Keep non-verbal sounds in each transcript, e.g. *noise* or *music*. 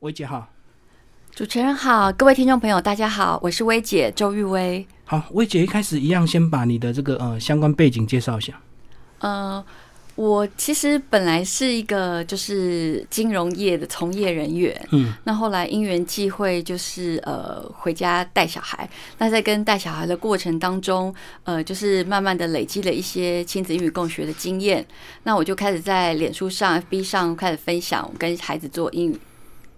薇姐好，主持人好，各位听众朋友大家好，我是薇姐周玉薇。好，薇姐一开始一样，先把你的这个呃相关背景介绍一下。呃，我其实本来是一个就是金融业的从业人员，嗯，那后来因缘际会，就是呃回家带小孩。那在跟带小孩的过程当中，呃，就是慢慢的累积了一些亲子英语共学的经验。那我就开始在脸书上、FB 上开始分享我跟孩子做英语。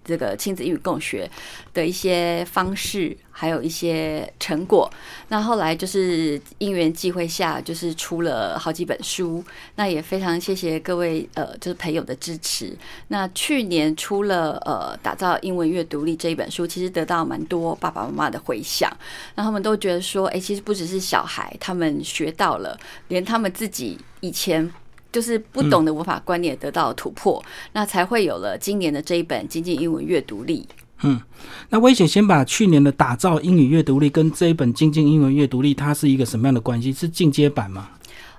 这个亲子英语共学的一些方式，还有一些成果。那后来就是因缘际会下，就是出了好几本书。那也非常谢谢各位呃，就是朋友的支持。那去年出了呃，打造英文阅读力这一本书，其实得到蛮多爸爸妈妈的回响。那他们都觉得说，哎，其实不只是小孩，他们学到了，连他们自己以前。就是不懂的文法观念得到突破，那才会有了今年的这一本《精进英文阅读力》。嗯，那危险先把去年的打造英语阅读力跟这一本《精进英文阅读力》，它是一个什么样的关系？是进阶版吗？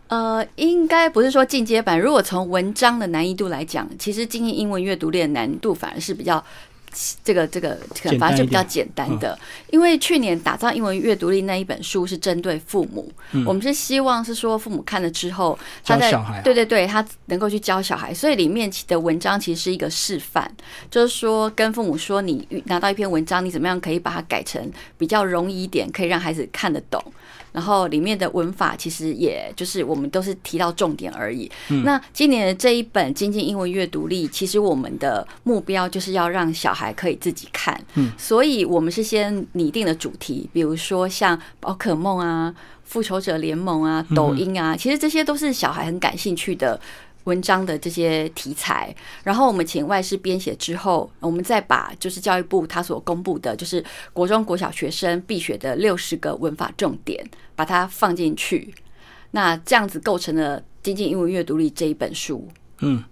呃，应该不是说进阶版。如果从文章的难易度来讲，其实《精进英文阅读力》的难度反而是比较。这个这个反正就比较简单的，因为去年打造英文阅读力那一本书是针对父母，我们是希望是说父母看了之后，他在对对对，他能够去教小孩，所以里面的文章其实是一个示范，就是说跟父母说，你拿到一篇文章，你怎么样可以把它改成比较容易一点，可以让孩子看得懂。然后里面的文法其实也就是我们都是提到重点而已。那今年的这一本《精进英文阅读力》，其实我们的目标就是要让小孩可以自己看。嗯，所以我们是先拟定了主题，比如说像宝可梦啊、复仇者联盟啊、抖音啊，其实这些都是小孩很感兴趣的。文章的这些题材，然后我们请外事编写之后，我们再把就是教育部他所公布的，就是国中国小学生必学的六十个文法重点，把它放进去，那这样子构成了《精进英文阅读力》这一本书。嗯，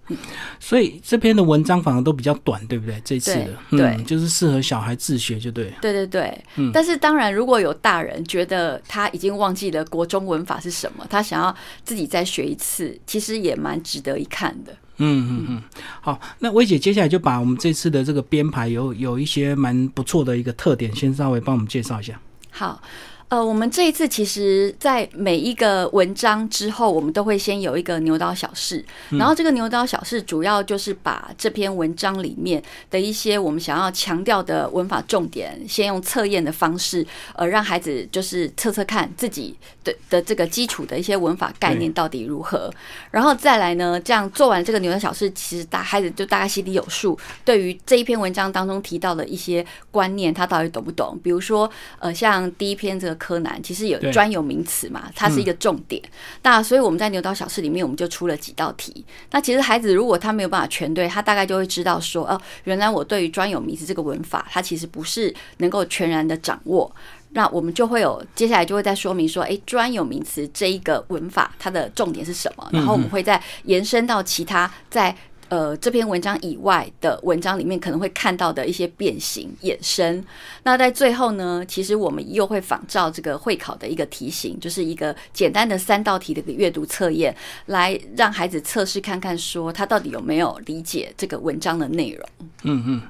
所以这篇的文章反而都比较短，对不对？这次的对，就是适合小孩自学，就对。对对对，嗯。但是当然，如果有大人觉得他已经忘记了国中文法是什么，他想要自己再学一次，其实也蛮值得一看的。嗯嗯嗯。好，那薇姐接下来就把我们这次的这个编排有有一些蛮不错的一个特点，先稍微帮我们介绍一下。好。呃，我们这一次其实，在每一个文章之后，我们都会先有一个牛刀小试，然后这个牛刀小试主要就是把这篇文章里面的一些我们想要强调的文法重点，先用测验的方式，呃，让孩子就是测测看自己的的这个基础的一些文法概念到底如何，然后再来呢，这样做完这个牛刀小试，其实大孩子就大概心里有数，对于这一篇文章当中提到的一些观念，他到底懂不懂？比如说，呃，像第一篇这个。柯南其实有专有名词嘛，它是一个重点。那所以我们在牛刀小试里面，我们就出了几道题。那其实孩子如果他没有办法全对，他大概就会知道说，哦，原来我对于专有名词这个文法，它其实不是能够全然的掌握。那我们就会有接下来就会再说明说，哎，专有名词这一个文法它的重点是什么？然后我们会再延伸到其他在。呃，这篇文章以外的文章里面可能会看到的一些变形衍生。那在最后呢，其实我们又会仿照这个会考的一个题型，就是一个简单的三道题的一个阅读测验，来让孩子测试看看，说他到底有没有理解这个文章的内容。嗯嗯。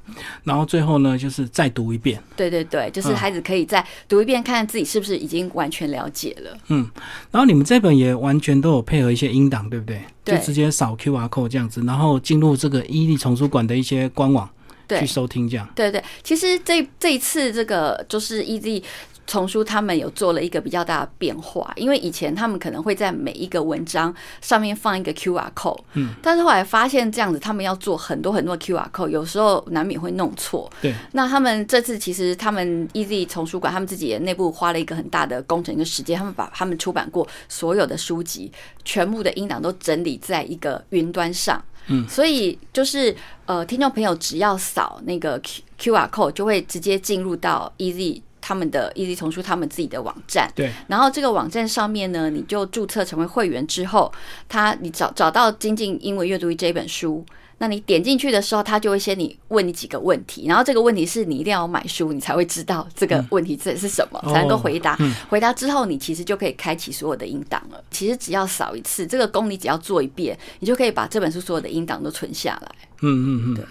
然后最后呢，就是再读一遍。对对对，就是孩子可以再读一遍，看看自己是不是已经完全了解了。嗯。然后你们这本也完全都有配合一些音档，对不对？就直接扫 Q R code 这样子，然后进入这个伊利丛书馆的一些官网去收听，这样。对对，其实这这一次这个就是 Easy。丛书他们有做了一个比较大的变化，因为以前他们可能会在每一个文章上面放一个 Q R code，嗯，但是后来发现这样子他们要做很多很多 Q R code，有时候难免会弄错。对，那他们这次其实他们 Easy 丛书馆他们自己也内部花了一个很大的工程跟时间，他们把他们出版过所有的书籍全部的音档都整理在一个云端上，嗯，所以就是呃，听众朋友只要扫那个 Q Q R code 就会直接进入到 Easy。他们的易利丛书，他们自己的网站，对，然后这个网站上面呢，你就注册成为会员之后，他你找找到精进英文阅读这本书，那你点进去的时候，他就会先你问你几个问题，然后这个问题是你一定要买书，你才会知道这个问题这是什么，才能够回答。回答之后，你其实就可以开启所有的音档了。其实只要扫一次，这个功你只要做一遍，你就可以把这本书所有的音档都存下来。嗯嗯嗯，对。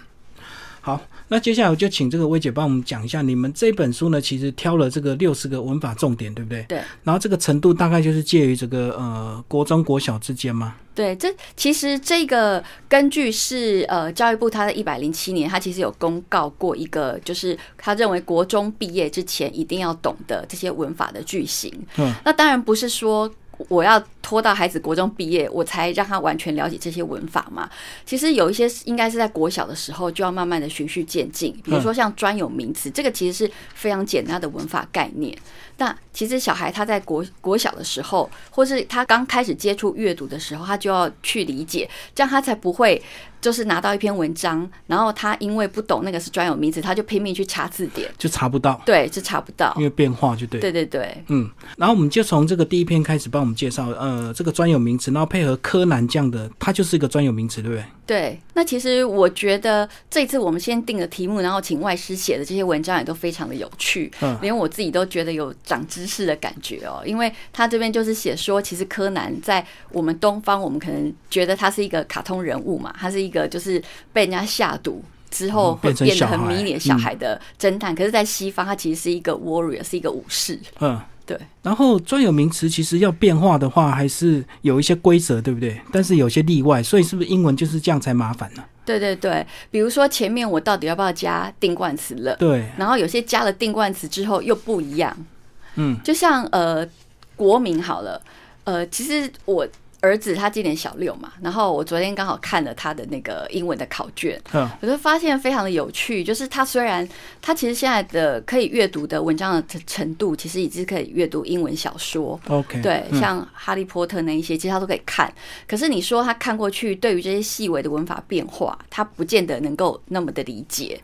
好，那接下来我就请这个薇姐帮我们讲一下，你们这本书呢，其实挑了这个六十个文法重点，对不对？对。然后这个程度大概就是介于这个呃国中国小之间吗？对，这其实这个根据是呃教育部他在一百零七年，他其实有公告过一个，就是他认为国中毕业之前一定要懂得这些文法的句型。嗯。那当然不是说。我要拖到孩子国中毕业，我才让他完全了解这些文法嘛？其实有一些应该是在国小的时候就要慢慢的循序渐进，比如说像专有名词，这个其实是非常简单的文法概念。那其实小孩他在国国小的时候，或是他刚开始接触阅读的时候，他就要去理解，这样他才不会。就是拿到一篇文章，然后他因为不懂那个是专有名词，他就拼命去查字典，就查不到。对，就查不到，因为变化就对。对对对，嗯。然后我们就从这个第一篇开始帮我们介绍，呃，这个专有名词，然后配合柯南这样的，它就是一个专有名词，对不对？对。那其实我觉得这次我们先定了题目，然后请外师写的这些文章也都非常的有趣，嗯，连我自己都觉得有长知识的感觉哦。因为他这边就是写说，其实柯南在我们东方，我们可能觉得他是一个卡通人物嘛，他是一个就是被人家下毒之后会变得很迷你的小孩的侦探，可是，在西方他其实是一个 warrior，是一个武士，嗯。对，然后专有名词其实要变化的话，还是有一些规则，对不对？但是有些例外，所以是不是英文就是这样才麻烦呢？对对对，比如说前面我到底要不要加定冠词了？对，然后有些加了定冠词之后又不一样，嗯，就像呃国民好了，呃，其实我。儿子他今年小六嘛，然后我昨天刚好看了他的那个英文的考卷，我就发现非常的有趣。就是他虽然他其实现在的可以阅读的文章的程度，其实已经可以阅读英文小说。OK，对，像哈利波特那一些，其实他都可以看。可是你说他看过去，对于这些细微的文法变化，他不见得能够那么的理解。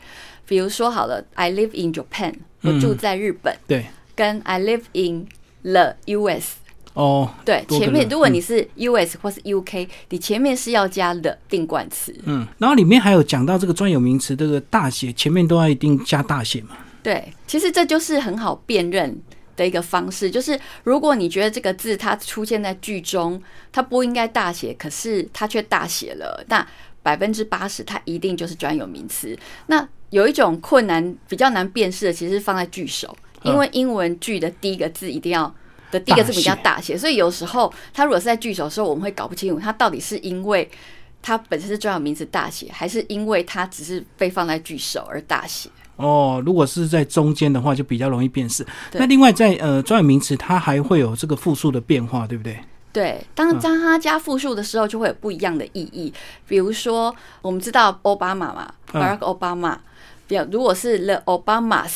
比如说好了，I live in Japan，我住在日本，对，跟 I live in the US。哦，对，前面如果你是 U S 或是 U K，你前面是要加的定冠词。嗯，然后里面还有讲到这个专有名词，这个大写前面都要一定加大写嘛？对，其实这就是很好辨认的一个方式，就是如果你觉得这个字它出现在句中，它不应该大写，可是它却大写了，那百分之八十它一定就是专有名词。那有一种困难比较难辨识的，其实是放在句首，因为英文句的第一个字一定要。的第一个字比较大写，所以有时候它如果是在句首的时候，我们会搞不清楚它到底是因为它本身是专有名词大写，还是因为它只是被放在句首而大写。哦，如果是在中间的话，就比较容易辨识。那另外在呃专有名词，它还会有这个复数的变化，对不对？对，当当它加复数的时候，就会有不一样的意义。比如说，我们知道奥巴马嘛，Barack Obama，比如如果是 The Obamas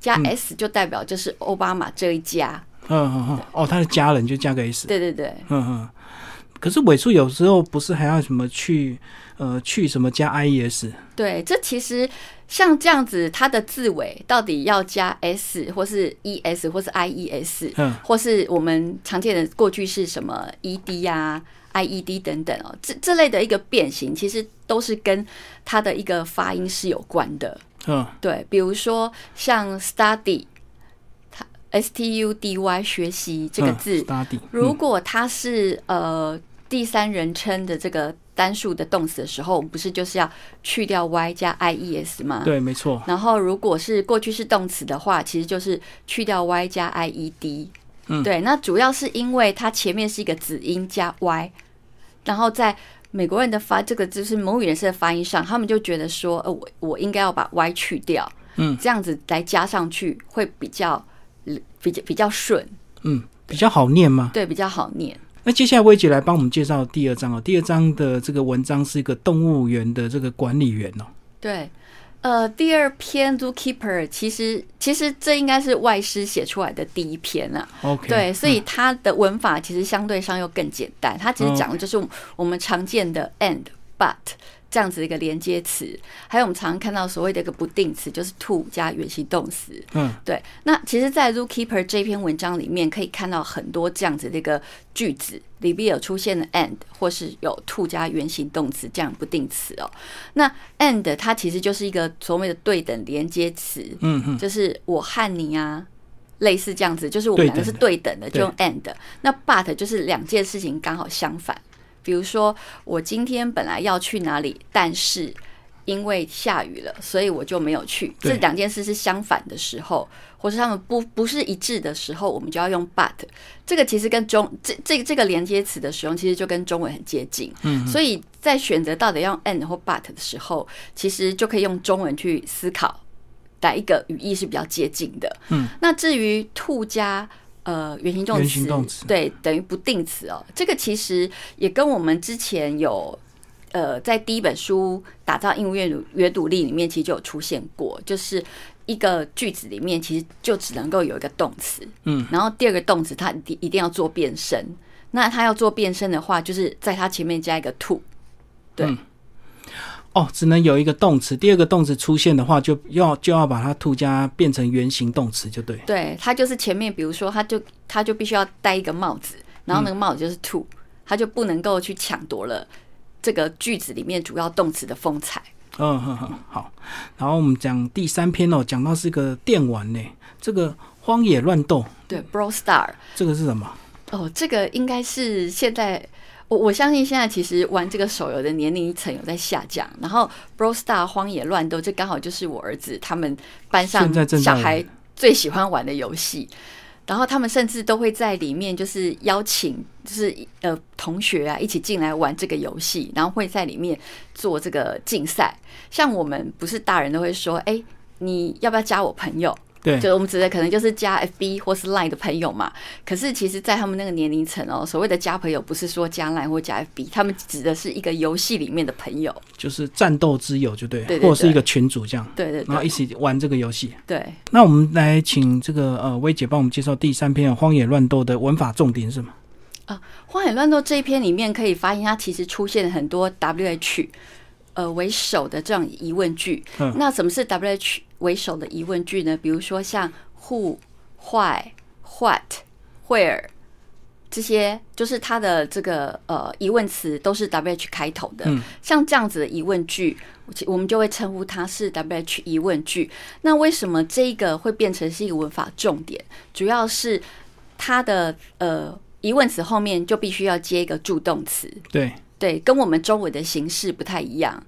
加 s，就代表就是奥巴马这一家。嗯嗯嗯，哦，他的家人就加个 s，对对对，嗯嗯。可是尾数有时候不是还要什么去呃去什么加 i e s？对，这其实像这样子，它的字尾到底要加 s 或是 e s 或是 i e s，嗯，或是我们常见的过去是什么 e d 呀 i e d 等等哦，这这类的一个变形，其实都是跟它的一个发音是有关的。嗯，对，比如说像 study。S T U D Y 学习这个字，如果它是呃第三人称的这个单数的动词的时候，我们不是就是要去掉 Y 加 I E S 吗？对，没错。然后如果是过去式动词的话，其实就是去掉 Y 加 I E D。嗯，对。那主要是因为它前面是一个子音加 Y，然后在美国人的发这个就是母语人士的发音上，他们就觉得说，呃，我我应该要把 Y 去掉，嗯，这样子来加上去会比较。比较比较顺，嗯，比较好念吗？对，比较好念。那接下来薇姐来帮我们介绍第二章哦。第二章的这个文章是一个动物园的这个管理员哦。对，呃，第二篇 Zookeeper 其实其实这应该是外师写出来的第一篇啊。OK，对，所以它的文法其实相对上又更简单。它其实讲的就是我们常见的 and but。这样子一个连接词，还有我们常常看到所谓的一个不定词，就是 to 加原形动词。嗯，对。那其实，在 Zookeeper 这篇文章里面，可以看到很多这样子的一个句子，里边有出现的 and，或是有 to 加原形动词这样不定词哦。那 and 它其实就是一个所谓的对等连接词。嗯嗯，就是我和你啊，类似这样子，就是我们两个是对等的，就用 and。那 but 就是两件事情刚好相反。比如说，我今天本来要去哪里，但是因为下雨了，所以我就没有去。这两件事是相反的时候，或是他们不不是一致的时候，我们就要用 but。这个其实跟中这这这个连接词的使用，其实就跟中文很接近。嗯，所以在选择到底要用 and 或 but 的时候，其实就可以用中文去思考哪一个语义是比较接近的。嗯，那至于 to 加呃原形动词，对，等于不定词。哦。这个其实也跟我们之前有。呃，在第一本书打造英文阅读阅读力里面，其实就有出现过，就是一个句子里面其实就只能够有一个动词，嗯，然后第二个动词它一定要做变身，那它要做变身的话，就是在它前面加一个 to，对，哦，只能有一个动词，第二个动词出现的话，就要就要把它 to 加变成原形动词，就对，对，它就是前面，比如说，它就它就必须要戴一个帽子，然后那个帽子就是 to，它就不能够去抢夺了。这个句子里面主要动词的风采。嗯哼哼，好。然后我们讲第三篇哦，讲到是个电玩呢，这个荒野乱斗。对，Brawl Star。这个是什么？哦，这个应该是现在我我相信现在其实玩这个手游的年龄层有在下降。然后 Brawl Star 荒野乱斗，这刚好就是我儿子他们班上小孩最喜欢玩的游戏。然后他们甚至都会在里面，就是邀请，就是呃同学啊一起进来玩这个游戏，然后会在里面做这个竞赛。像我们不是大人都会说，哎，你要不要加我朋友？对，就我们指的可能就是加 FB 或是 Line 的朋友嘛。可是其实，在他们那个年龄层哦，所谓的加朋友，不是说加 Line 或加 FB，他们指的是一个游戏里面的朋友，就是战斗之友，就对，或者是一个群主这样。对对，然后一起玩这个游戏。对。那我们来请这个呃薇姐帮我们介绍第三篇《荒野乱斗》的文法重点是吗？啊，《荒野乱斗》这一篇里面可以发现，它其实出现了很多 WH 呃为首的这样疑问句。嗯。那什么是 WH 为首的疑问句呢？比如说像。Who, why, what, where，这些就是它的这个呃疑问词都是 W H 开头的。嗯，像这样子的疑问句，我们就会称呼它是 W H 疑问句。那为什么这个会变成是一个文法重点？主要是它的呃疑问词后面就必须要接一个助动词。对对，跟我们中文的形式不太一样。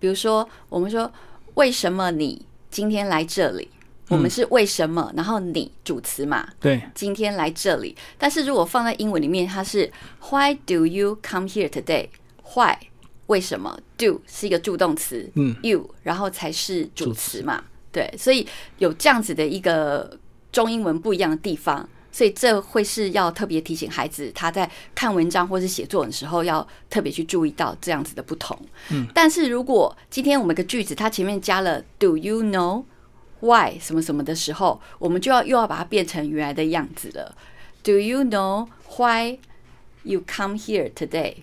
比如说，我们说为什么你今天来这里？我们是为什么？然后你主词嘛？对，今天来这里。但是如果放在英文里面，它是 Why do you come here today？Why？为什么？Do 是一个助动词，嗯，you 然后才是主词嘛？对，所以有这样子的一个中英文不一样的地方，所以这会是要特别提醒孩子，他在看文章或是写作文的时候，要特别去注意到这样子的不同。嗯，但是如果今天我们个句子它前面加了 Do you know？Why 什么什么的时候，我们就要又要把它变成原来的样子了。Do you know why you come here today？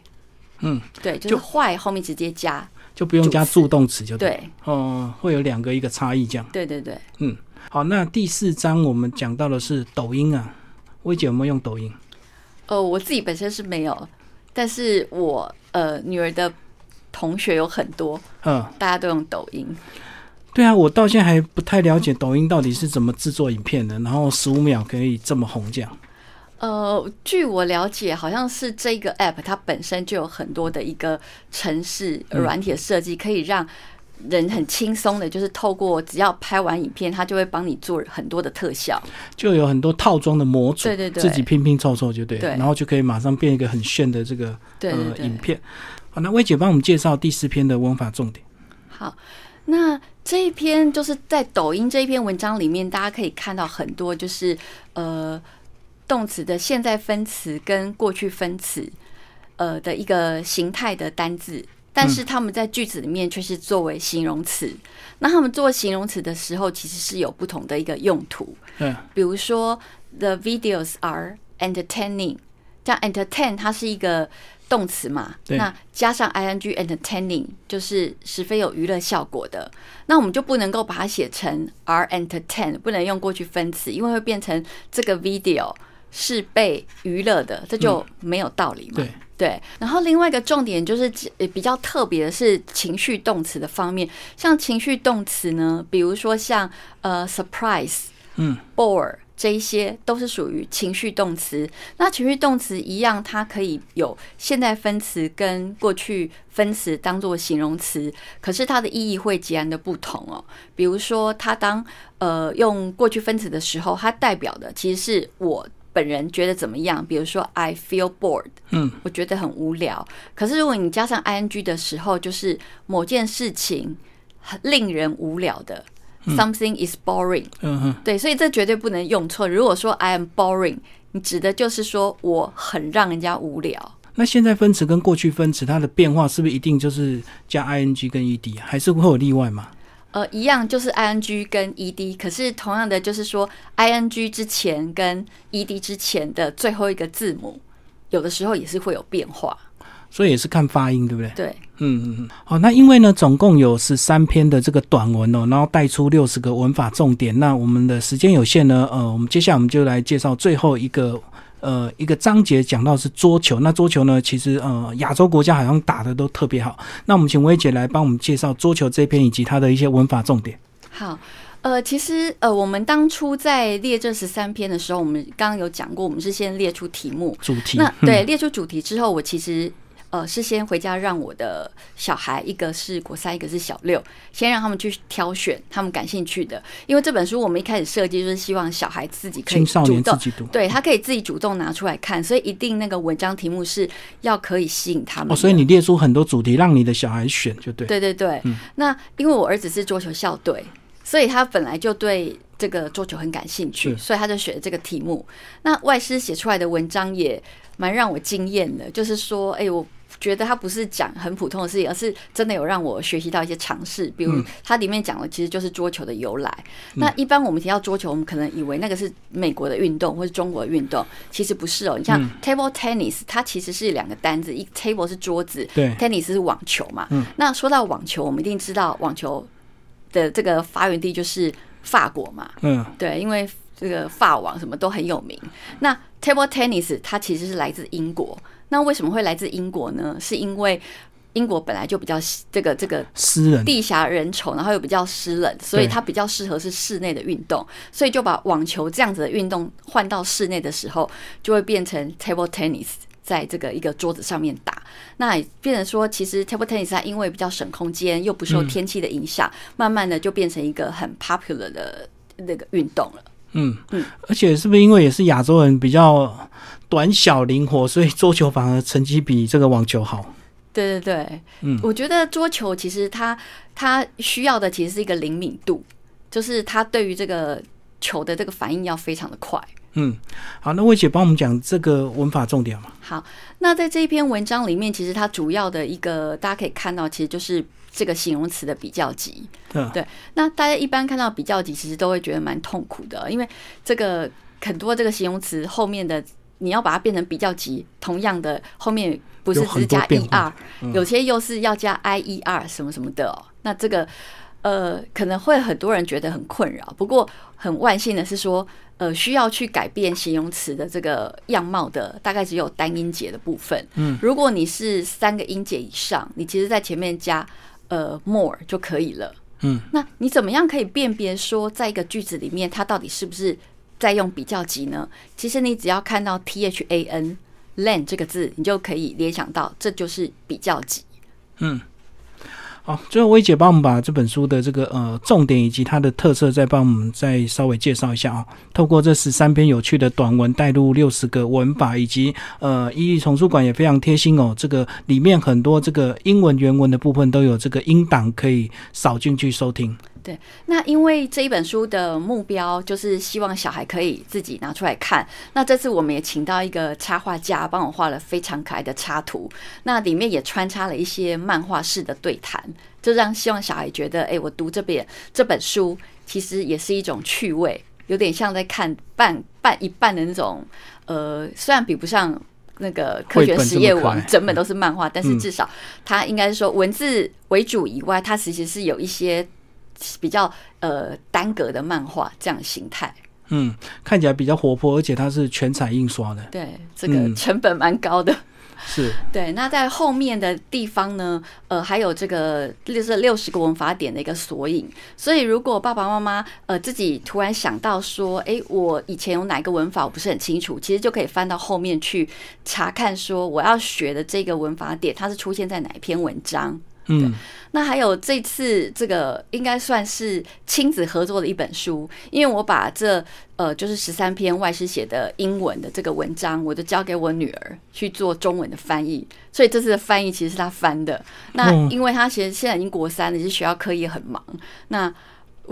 嗯，对，就是 why 后面直接加，就不用加助动词就对。哦，会有两个一个差异这样。对对对。嗯，好，那第四章我们讲到的是抖音啊，薇姐有没有用抖音？呃，我自己本身是没有，但是我呃女儿的同学有很多，嗯，大家都用抖音。对啊，我到现在还不太了解抖音到底是怎么制作影片的，然后十五秒可以这么红这样。呃，据我了解，好像是这个 app 它本身就有很多的一个城市软体的设计，可以让人很轻松的，就是透过只要拍完影片，他就会帮你做很多的特效，就有很多套装的模组，对对对，自己拼拼凑凑就对，然后就可以马上变一个很炫的这个呃影片。好，那薇姐帮我们介绍第四篇的文法重点。好。那这一篇就是在抖音这一篇文章里面，大家可以看到很多就是呃动词的现在分词跟过去分词呃的一个形态的单字，但是他们在句子里面却是作为形容词。那他们做形容词的时候，其实是有不同的一个用途。嗯，比如说 The videos are entertaining，这样 entertain 它是一个。动词嘛，那加上 ing entertaining 就是十分有娱乐效果的。那我们就不能够把它写成 are entertain，不能用过去分词，因为会变成这个 video 是被娱乐的，这就没有道理嘛。对对。然后另外一个重点就是比较特别的是情绪动词的方面，像情绪动词呢，比如说像呃 surprise 嗯，bore 这一些都是属于情绪动词。那情绪动词一样，它可以有现在分词跟过去分词当做形容词，可是它的意义会截然的不同哦。比如说，它当呃用过去分词的时候，它代表的其实是我。本人觉得怎么样？比如说，I feel bored，嗯，我觉得很无聊。可是如果你加上 ing 的时候，就是某件事情很令人无聊的，something is boring。嗯哼，对，所以这绝对不能用错。如果说 I am boring，你指的就是说我很让人家无聊。那现在分词跟过去分词它的变化是不是一定就是加 ing 跟 ed，还是会有例外吗？呃，一样就是 i n g 跟 e d，可是同样的就是说 i n g 之前跟 e d 之前的最后一个字母，有的时候也是会有变化，所以也是看发音，对不对？对，嗯嗯嗯。好，那因为呢，总共有十三篇的这个短文哦，然后带出六十个文法重点，那我们的时间有限呢，呃，我们接下来我们就来介绍最后一个。呃，一个章节讲到是桌球，那桌球呢，其实呃，亚洲国家好像打的都特别好。那我们请薇姐来帮我们介绍桌球这篇以及它的一些文法重点。好，呃，其实呃，我们当初在列这十三篇的时候，我们刚刚有讲过，我们是先列出题目主题。那对，列出主题之后，我其实。呃，是先回家让我的小孩，一个是国三，一个是小六，先让他们去挑选他们感兴趣的。因为这本书我们一开始设计就是希望小孩自己可以主动，对他可以自己主动拿出来看，所以一定那个文章题目是要可以吸引他们。哦，所以你列出很多主题，让你的小孩选就对。对对对，那因为我儿子是桌球校队，所以他本来就对这个桌球很感兴趣，所以他就选这个题目。那外师写出来的文章也蛮让我惊艳的，就是说，哎，我。觉得他不是讲很普通的事情，而是真的有让我学习到一些常识。比如它里面讲的其实就是桌球的由来。那一般我们提到桌球，我们可能以为那个是美国的运动或是中国的运动，其实不是哦。你像 table tennis，它其实是两个单字，一 table 是桌子，对，tennis 是网球嘛。那说到网球，我们一定知道网球的这个发源地就是法国嘛。嗯，对，因为这个法网什么都很有名。那 table tennis 它其实是来自英国。那为什么会来自英国呢？是因为英国本来就比较这个这个湿冷、地狭人稠，然后又比较湿冷，所以它比较适合是室内的运动，所以就把网球这样子的运动换到室内的时候，就会变成 table tennis，在这个一个桌子上面打。那变成说，其实 table tennis 它因为比较省空间，又不受天气的影响，慢慢的就变成一个很 popular 的那个运动了。嗯嗯，而且是不是因为也是亚洲人比较短小灵活，所以桌球反而成绩比这个网球好？对对对，嗯，我觉得桌球其实它它需要的其实是一个灵敏度，就是它对于这个球的这个反应要非常的快。嗯，好，那魏姐帮我们讲这个文法重点嘛？好，那在这一篇文章里面，其实它主要的一个大家可以看到，其实就是。这个形容词的比较级，对，那大家一般看到比较级，其实都会觉得蛮痛苦的，因为这个很多这个形容词后面的你要把它变成比较级，同样的后面不是只加 er，有些又是要加 i e r 什么什么的，那这个呃可能会很多人觉得很困扰。不过很万幸的是说，呃，需要去改变形容词的这个样貌的，大概只有单音节的部分。嗯，如果你是三个音节以上，你其实在前面加。呃，more 就可以了。嗯，那你怎么样可以辨别说，在一个句子里面，它到底是不是在用比较级呢？其实你只要看到 t h a n lan 这个字，你就可以联想到这就是比较级。嗯。好，最后薇姐帮我们把这本书的这个呃重点以及它的特色再帮我们再稍微介绍一下啊。透过这十三篇有趣的短文，带入六十个文法，以及呃，伊利丛书馆也非常贴心哦。这个里面很多这个英文原文的部分都有这个音档可以扫进去收听。对，那因为这一本书的目标就是希望小孩可以自己拿出来看。那这次我们也请到一个插画家帮我画了非常可爱的插图，那里面也穿插了一些漫画式的对谈，就让希望小孩觉得，哎，我读这边这本书其实也是一种趣味，有点像在看半半一半的那种。呃，虽然比不上那个科学实验网整本都是漫画，但是至少它应该是说文字为主以外，它其实是有一些。比较呃单格的漫画这样形态，嗯，看起来比较活泼，而且它是全彩印刷的，对，这个成本蛮高的。是 *laughs* 对，那在后面的地方呢，呃，还有这个就是六十个文法点的一个索引。所以如果爸爸妈妈呃自己突然想到说，哎，我以前有哪个文法我不是很清楚，其实就可以翻到后面去查看，说我要学的这个文法点它是出现在哪一篇文章。嗯，那还有这次这个应该算是亲子合作的一本书，因为我把这呃就是十三篇外师写的英文的这个文章，我就交给我女儿去做中文的翻译，所以这次的翻译其实是她翻的。那因为她其实现在已经国三了，其实学校课业很忙，那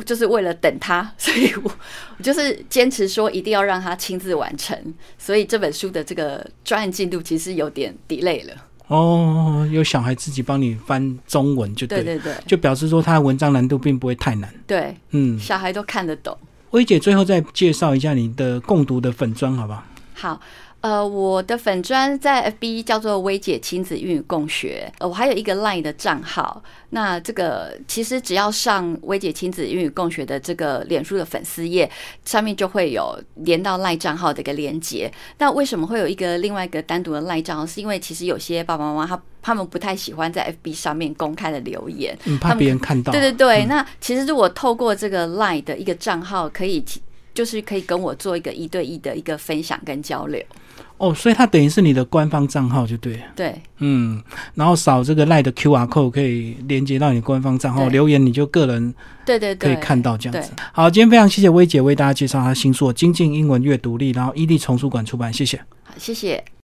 就是为了等她，所以我我就是坚持说一定要让她亲自完成，所以这本书的这个专案进度其实有点 delay 了。哦，有小孩自己帮你翻中文就对，对对对，就表示说他的文章难度并不会太难。对，嗯，小孩都看得懂。薇姐最后再介绍一下你的共读的粉砖，好不好？好。呃，我的粉砖在 FB 叫做薇姐亲子英语共学，呃，我还有一个 LINE 的账号。那这个其实只要上薇姐亲子英语共学的这个脸书的粉丝页，上面就会有连到 LINE 账号的一个连接。那为什么会有一个另外一个单独的 LINE 账号？是因为其实有些爸爸妈妈他他们不太喜欢在 FB 上面公开的留言，怕别人看到。对对对，那其实如果透过这个 LINE 的一个账号，可以就是可以跟我做一个一对一的一个分享跟交流。哦，所以它等于是你的官方账号，就对。对，嗯，然后扫这个赖的 Q R code 可以连接到你官方账号，留言你就个人对对可以看到这样子。好，今天非常谢谢薇姐为大家介绍她新书《精进英文阅读力》，然后伊利丛书馆出版，谢谢。好，谢谢。